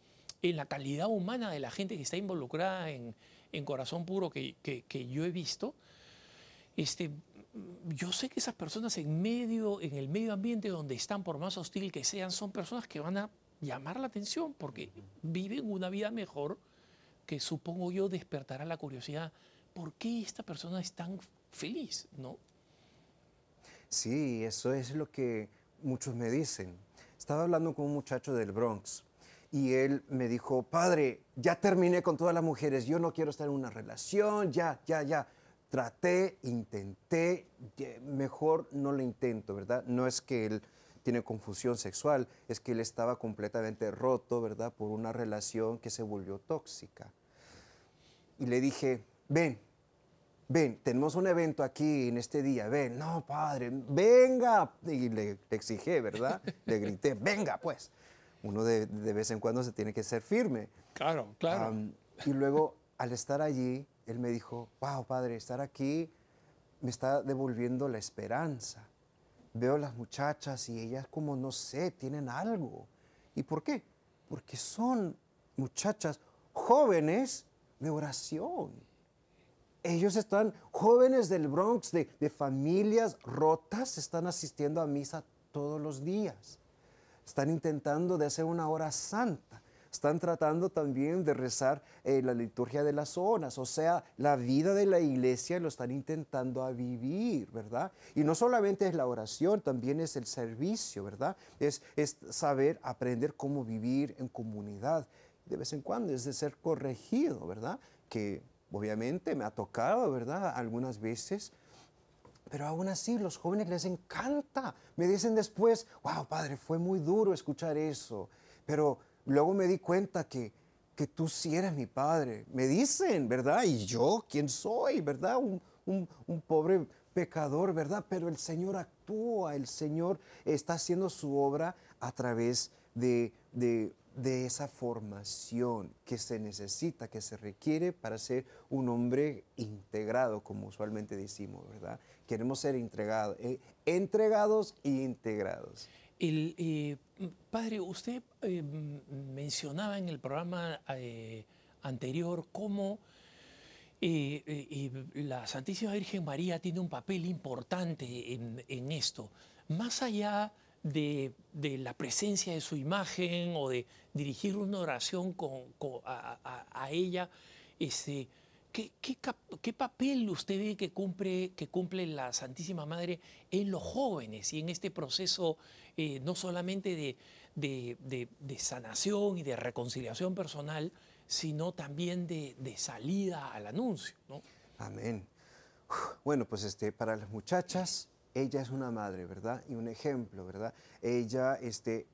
en la calidad humana de la gente que está involucrada en, en Corazón Puro que, que- que yo he visto. Este, yo sé que esas personas en medio, en el medio ambiente donde están, por más hostil que sean, son personas que van a llamar la atención porque viven una vida mejor que supongo yo despertará la curiosidad. ¿Por qué esta persona es tan feliz? ¿No? Sí, eso es lo que muchos me dicen. Estaba hablando con un muchacho del Bronx y él me dijo, padre, ya terminé con todas las mujeres, yo no quiero estar en una relación, ya, ya, ya. Traté, intenté, mejor no lo intento, ¿verdad? No es que él tiene confusión sexual, es que él estaba completamente roto, ¿verdad? Por una relación que se volvió tóxica. Y le dije, ven, ven, tenemos un evento aquí en este día, ven, no, padre, venga. Y le, le exigí, ¿verdad? le grité, venga, pues. Uno de, de vez en cuando se tiene que ser firme. Claro, claro. Y luego, al estar allí, él me dijo, wow, padre, estar aquí me está devolviendo la esperanza. Veo las muchachas y ellas como, no sé, tienen algo. ¿Y por qué? Porque son muchachas jóvenes de oración. Ellos están, jóvenes del Bronx, de, de familias rotas, están asistiendo a misa todos los días. Están intentando de hacer una hora santa. Están tratando también de rezar eh, la liturgia de las zonas. O sea, la vida de la iglesia lo están intentando a vivir, ¿verdad? Y no solamente es la oración, también es el servicio, ¿verdad? Es, es saber aprender cómo vivir en comunidad. De vez en cuando es de ser corregido, ¿verdad? Que obviamente me ha tocado, ¿verdad? Algunas veces pero aún así, los jóvenes les encanta. Me dicen después, wow, padre, fue muy duro escuchar eso. Pero luego me di cuenta que, que tú sí eres mi padre. Me dicen, ¿verdad? Y yo, ¿quién soy? ¿Verdad? Un, un- pobre pecador, ¿verdad? Pero el Señor actúa, el Señor está haciendo su obra a través de, de- de esa formación que se necesita, que se requiere para ser un hombre integrado, como usualmente decimos, ¿verdad? Queremos ser entregados, eh, entregados e integrados. El, eh, padre, usted eh, mencionaba en el programa eh, anterior cómo la Santísima Virgen María tiene un papel importante en, esto. Más allá de, la presencia de su imagen o de dirigir una oración a, ella, este, ¿Qué, papel usted ve que cumple, que cumple la Santísima Madre en los jóvenes y en este proceso eh, no solamente de, sanación y de reconciliación personal, sino también de, salida al anuncio? Amén. Bueno, pues este, para las muchachas, ella es una madre, ¿verdad? Y un ejemplo, ¿verdad? Ella este,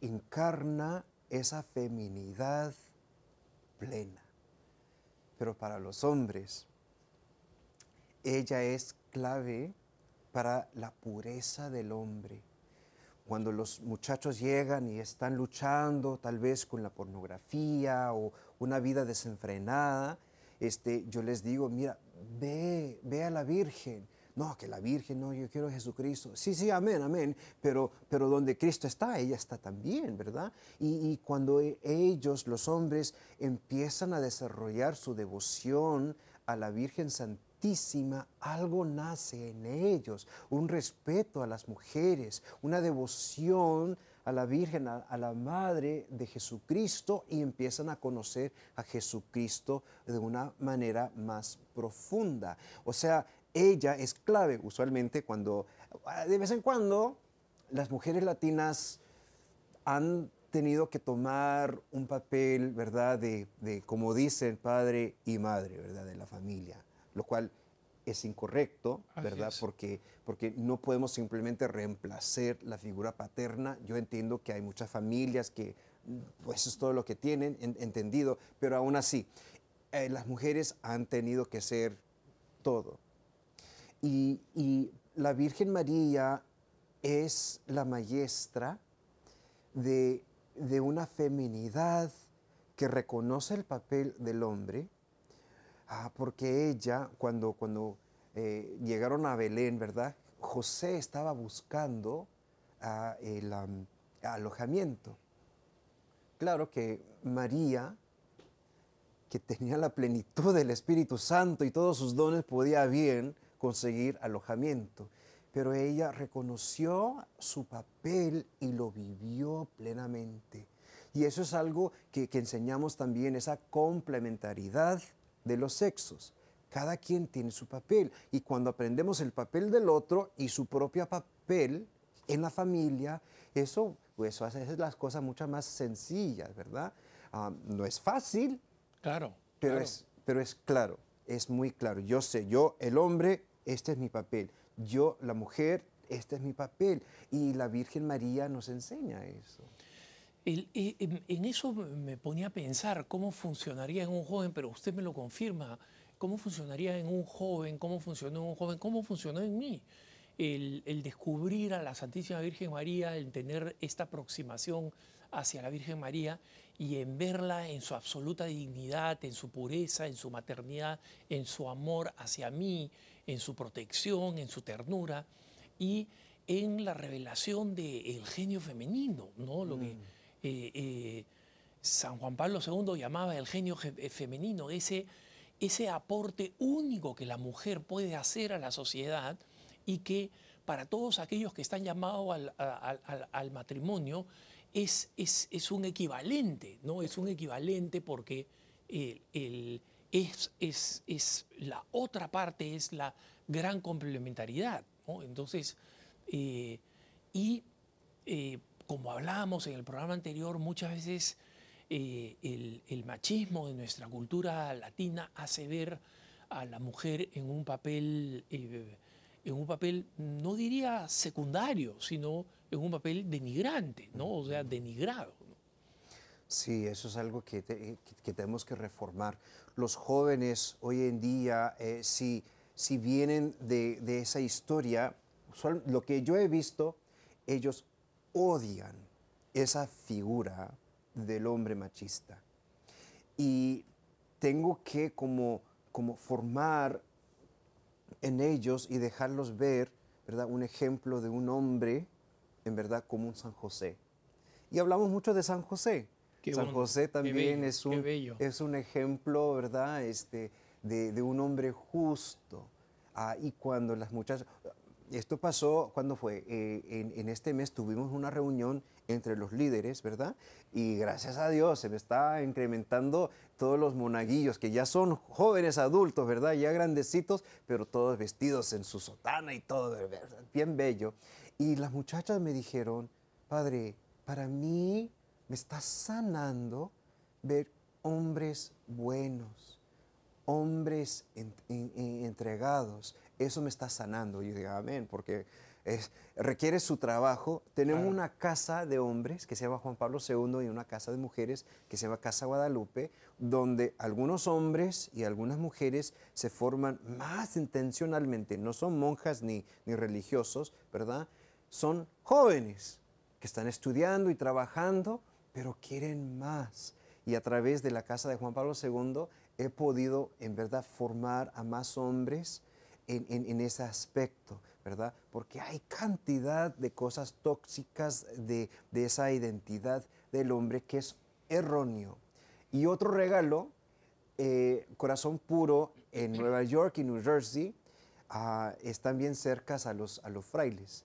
encarna esa feminidad plena pero para los hombres, ella es clave para la pureza del hombre. Cuando los muchachos llegan y están luchando tal vez con la pornografía o una vida desenfrenada, este, yo les digo, mira, ve, ve a la Virgen, no, que la Virgen, no, yo quiero a Jesucristo. Sí, sí, amén, amén. Pero, pero donde Cristo está, ella está también, ¿verdad? Y, cuando e, ellos, los hombres, empiezan a desarrollar su devoción a la Virgen Santísima, algo nace en ellos, un respeto a las mujeres, una devoción a la Virgen, a, a, la Madre de Jesucristo y empiezan a conocer a Jesucristo de una manera más profunda. O sea, ella es clave usualmente cuando, de vez en cuando, las mujeres latinas han tenido que tomar un papel, ¿verdad?, de, como dicen, padre y madre, ¿verdad?, de la familia, lo cual es incorrecto, ¿verdad? Porque, porque no podemos simplemente reemplazar la figura paterna. Yo entiendo que hay muchas familias que, pues es todo lo que tienen, entendido, pero aún así, eh, las mujeres han tenido que ser todo, y, la Virgen María es la maestra de, una feminidad que reconoce el papel del hombre, ah, porque ella, cuando, cuando eh, llegaron a Belén, ¿verdad? José estaba buscando el alojamiento. Claro que María, que tenía la plenitud del Espíritu Santo y todos sus dones, podía bien conseguir alojamiento. Pero ella reconoció su papel y lo vivió plenamente. Y eso es algo que, enseñamos también, esa complementariedad de los sexos. Cada quien tiene su papel. Y cuando aprendemos el papel del otro y su propio papel en la familia, eso, pues, hace las cosas mucho más sencillas, ¿verdad? Ah, no es fácil. Claro. Pero, Es, pero es claro, es muy claro. Yo sé, yo, el hombre, este es mi papel. Yo, la mujer, este es mi papel. Y la Virgen María nos enseña eso. en, eso me ponía a pensar cómo funcionaría en un joven, pero usted me lo confirma, cómo funcionaría en un joven, cómo funcionó en un joven, cómo funcionó en mí. El, descubrir a la Santísima Virgen María, el tener esta aproximación hacia la Virgen María y en verla en su absoluta dignidad, en su pureza, en su maternidad, en su amor hacia mí, en su protección, en su ternura y en la revelación del genio femenino, ¿no? Lo que mm. eh, eh, San Juan Pablo II llamaba el genio eh, femenino, ese, ese aporte único que la mujer puede hacer a la sociedad y que para todos aquellos que están llamados al, matrimonio es, es, un equivalente, ¿no? Es un equivalente porque el es, es, la otra parte, es la gran complementariedad. Entonces, eh, y eh, como hablábamos en el programa anterior, muchas veces eh, el, machismo de nuestra cultura latina hace ver a la mujer en un papel, en un papel, no diría secundario, sino en un papel denigrante, ¿no? o sea, denigrado. Sí, eso es algo que, tenemos que reformar. Los jóvenes hoy en día, eh, si, si, vienen de, esa historia, lo que yo he visto, ellos odian esa figura del hombre machista. Y tengo que como, como formar en ellos y dejarlos ver ¿verdad? un ejemplo de un hombre en verdad como un San José. Y hablamos mucho de San José. Qué San José también bello, es, un, es un ejemplo, ¿verdad? Este, de, de un hombre justo. Ah, y cuando las muchachas... Esto pasó, ¿cuándo fue? Eh, en, en este mes tuvimos una reunión entre los líderes, ¿verdad? Y gracias a Dios se me está incrementando todos los monaguillos, que ya son jóvenes adultos, ¿verdad? Ya grandecitos, pero todos vestidos en su sotana y todo, ¿verdad? bien bello. Y las muchachas me dijeron, Padre, para mí me está sanando ver hombres buenos, hombres en- en- en- entregados. Eso me está sanando. Y yo digo, amén, porque es- requiere su trabajo. Tenemos Claro. una casa de hombres que se llama Juan Pablo II y una casa de mujeres que se llama Casa Guadalupe, donde algunos hombres y algunas mujeres se forman más intencionalmente. No son monjas ni, ni religiosos, ¿verdad? Son jóvenes que están estudiando y trabajando, pero quieren más. Y a través de la casa de Juan Pablo II he podido en verdad formar a más hombres en, en- ese aspecto, ¿verdad? Porque hay cantidad de cosas tóxicas de, de esa identidad del hombre que es erróneo. Y otro regalo, eh, Corazón Puro en Nueva York y New Jersey, ah, están bien cercas a los, a los frailes.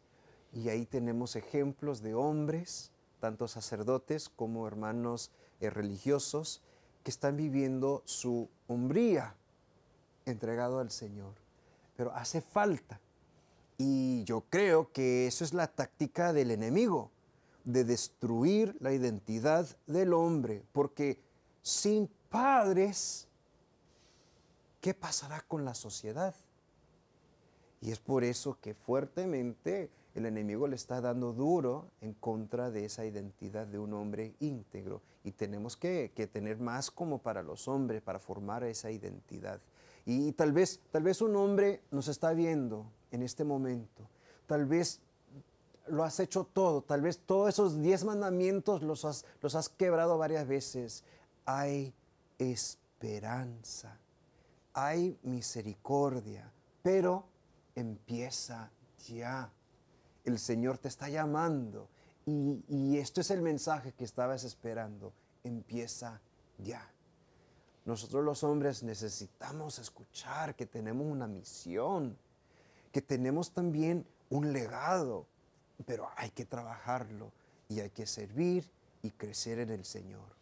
Y ahí tenemos ejemplos de hombres, tanto sacerdotes como hermanos eh, religiosos, que están viviendo su hombría entregado al Señor. Pero hace falta. Y yo creo que eso es la táctica del enemigo, de destruir la identidad del hombre, porque sin padres, ¿qué pasará con la sociedad? Y es por eso que fuertemente el enemigo le está dando duro en contra de esa identidad de un hombre íntegro. Y tenemos que, que tener más como para los hombres, para formar esa identidad. Y, tal, vez, tal vez un hombre nos está viendo en este momento. Tal vez lo has hecho todo. Tal vez todos esos diez mandamientos los has, los has quebrado varias veces. Hay esperanza. Hay misericordia. Pero empieza ya. El Señor te está llamando. Y, esto es el mensaje que estabas esperando. Empieza ya. Nosotros los hombres necesitamos escuchar que tenemos una misión, que tenemos también un legado, pero hay que trabajarlo y hay que servir y crecer en el Señor.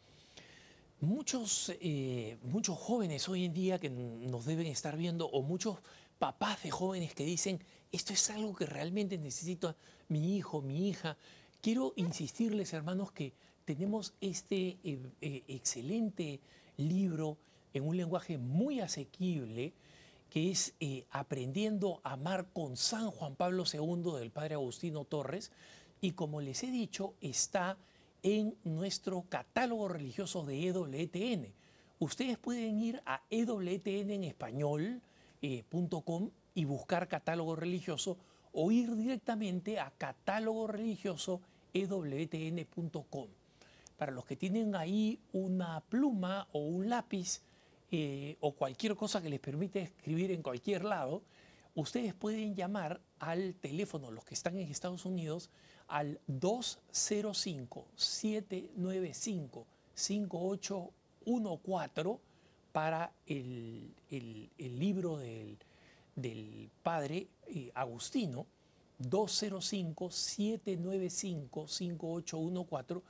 Muchos, eh, muchos jóvenes hoy en día que nos deben estar viendo, o muchos papás de jóvenes que dicen, esto es algo que realmente necesita mi hijo, mi hija. Quiero insistirles, hermanos, que tenemos este eh, eh, excelente libro en un lenguaje muy asequible, que es eh, Aprendiendo a amar con San Juan Pablo II del Padre Agustino Torres. Y como les he dicho, está en nuestro catálogo religioso de EWTN. Ustedes pueden ir a EWTN en español y buscar catálogo religioso o ir directamente a catálogo religioso ewtn.com. Para los que tienen ahí una pluma o un lápiz eh, o cualquier cosa que les permite escribir en cualquier lado, ustedes pueden llamar al teléfono, los que están en Estados Unidos, al 205-795-5814 para el, el- el libro del, del padre eh, Agustino, 205-795-5814.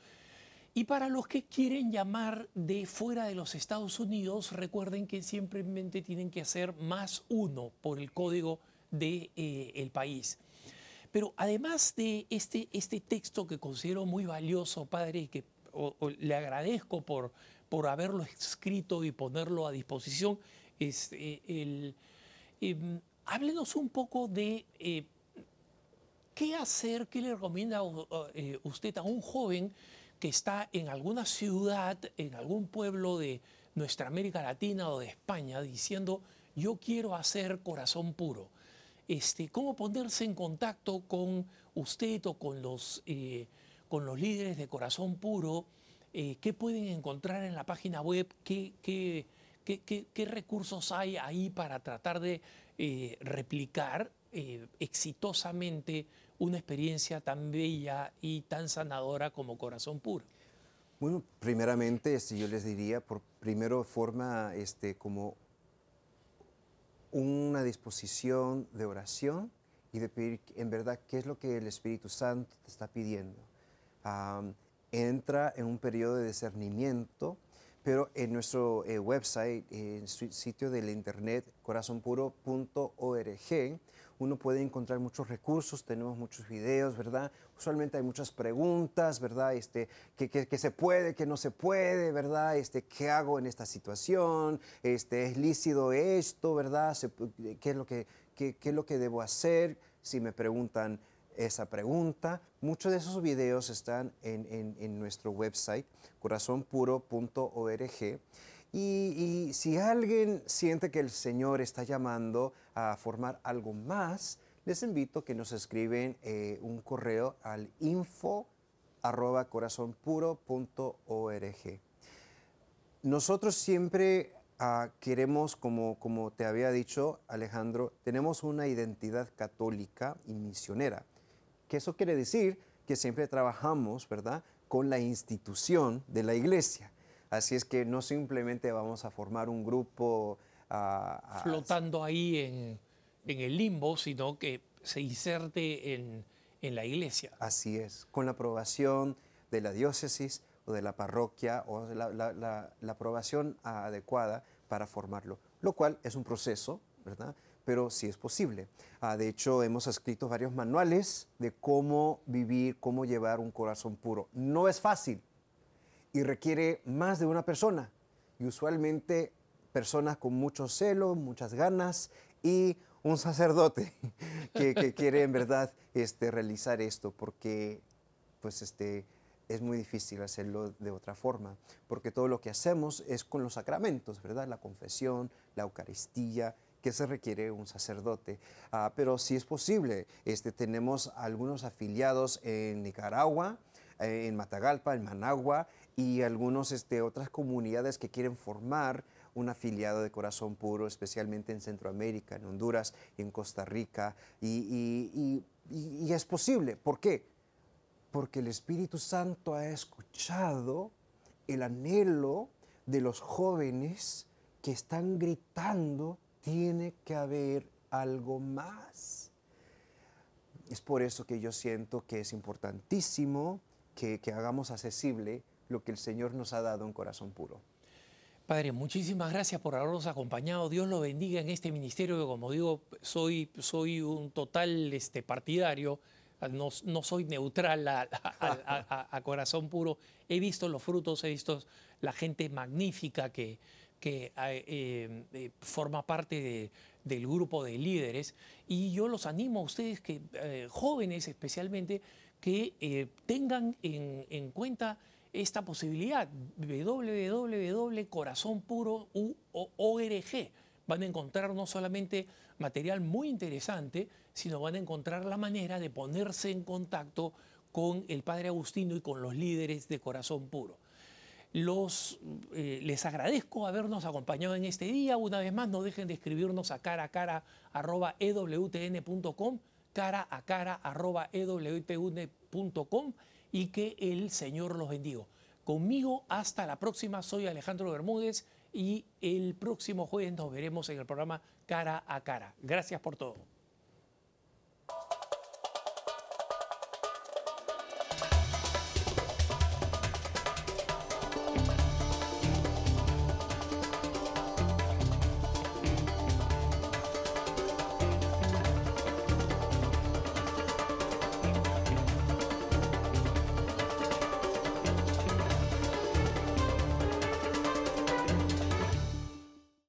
Y para los que quieren llamar de fuera de los Estados Unidos, recuerden que simplemente tienen que hacer más uno por el código del de, eh, país. Pero además de este, este texto que considero muy valioso, padre, que le agradezco por, por haberlo escrito y ponerlo a disposición, es, eh, el, em, háblenos un poco de eh, qué hacer, qué le recomienda eh, usted a un joven que está en alguna ciudad, en algún pueblo de nuestra América Latina o de España, diciendo, yo quiero hacer corazón puro. Este, ¿Cómo ponerse en contacto con usted o con los, eh, con los líderes de corazón puro? Eh, ¿Qué pueden encontrar en la página web? ¿Qué, qué, qué- qué- qué recursos hay ahí para tratar de eh, replicar eh, exitosamente una experiencia tan bella y tan sanadora como Corazón Puro? Bueno, primeramente, este, yo les diría, por primero forma este, como una disposición de oración y de pedir en verdad qué es lo que el Espíritu Santo te está pidiendo. entra en un periodo de discernimiento, pero en nuestro eh, website, en su sitio del internet, corazonpuro.org, uno puede encontrar muchos recursos, tenemos muchos videos, ¿verdad? Usualmente hay muchas preguntas, ¿verdad? Este, ¿qué, se puede, qué no se puede, ¿verdad? Este, ¿Qué hago en esta situación? Este, ¿Es lícito esto, ¿verdad? ¿Qué es lo que, qué, es lo que debo hacer? Si me preguntan esa pregunta, muchos de esos videos están en, en nuestro website, corazonpuro.org. Y, si alguien siente que el Señor está llamando a formar algo más, les invito a que nos escriben eh, un correo al info arroba corazonpuro.org. Nosotros siempre ah, queremos, como, como te había dicho Alejandro, tenemos una identidad católica y misionera. Que eso quiere decir que siempre trabajamos, ¿verdad?, con la institución de la iglesia. Así es que no simplemente vamos a formar un grupo... Ah, ah, Flotando ahí en, el limbo, sino que se inserte en, la iglesia. Así es, con la aprobación de la diócesis o de la parroquia o la, aprobación adecuada para formarlo, lo cual es un proceso, ¿verdad? Pero sí es posible. Ah, de hecho, hemos escrito varios manuales de cómo vivir, cómo llevar un corazón puro. No es fácil, y requiere más de una persona. Y usualmente personas con mucho celo, muchas ganas y un sacerdote que, quiere en verdad este, realizar esto porque pues este, es muy difícil hacerlo de otra forma, porque todo lo que hacemos es con los sacramentos, ¿verdad? La confesión, la Eucaristía, que se requiere un sacerdote. Ah, pero si es posible, este, tenemos algunos afiliados en Nicaragua, eh, en Matagalpa, en Managua, y algunas este, otras comunidades que quieren formar un afiliado de corazón puro, especialmente en Centroamérica, en Honduras, en Costa Rica. Y, es posible. ¿Por qué? Porque el Espíritu Santo ha escuchado el anhelo de los jóvenes que están gritando, tiene que haber algo más. Es por eso que yo siento que es importantísimo que, hagamos accesible lo que el Señor nos ha dado en corazón puro. Padre, muchísimas gracias por habernos acompañado. Dios lo bendiga en este ministerio que, como digo, soy, soy un total este, partidario, no, no soy neutral a, corazón puro. He visto los frutos, he visto la gente magnífica que, que eh, eh, forma parte del grupo de líderes y yo los animo a ustedes, que eh, jóvenes especialmente, que tengan en, en cuenta esta posibilidad, www.corazonpuro.org. Van a encontrar no solamente material muy interesante, sino van a encontrar la manera de ponerse en contacto con el Padre Agustino y con los líderes de Corazón Puro. Los, eh, les agradezco habernos acompañado en este día. Una vez más, no dejen de escribirnos a cara a cara arroba ewtn.com, cara a cara arroba ewtn.com y que el Señor los bendiga. Conmigo hasta la próxima, soy Alejandro Bermúdez y el próximo jueves nos veremos en el programa Cara a Cara. Gracias por todo.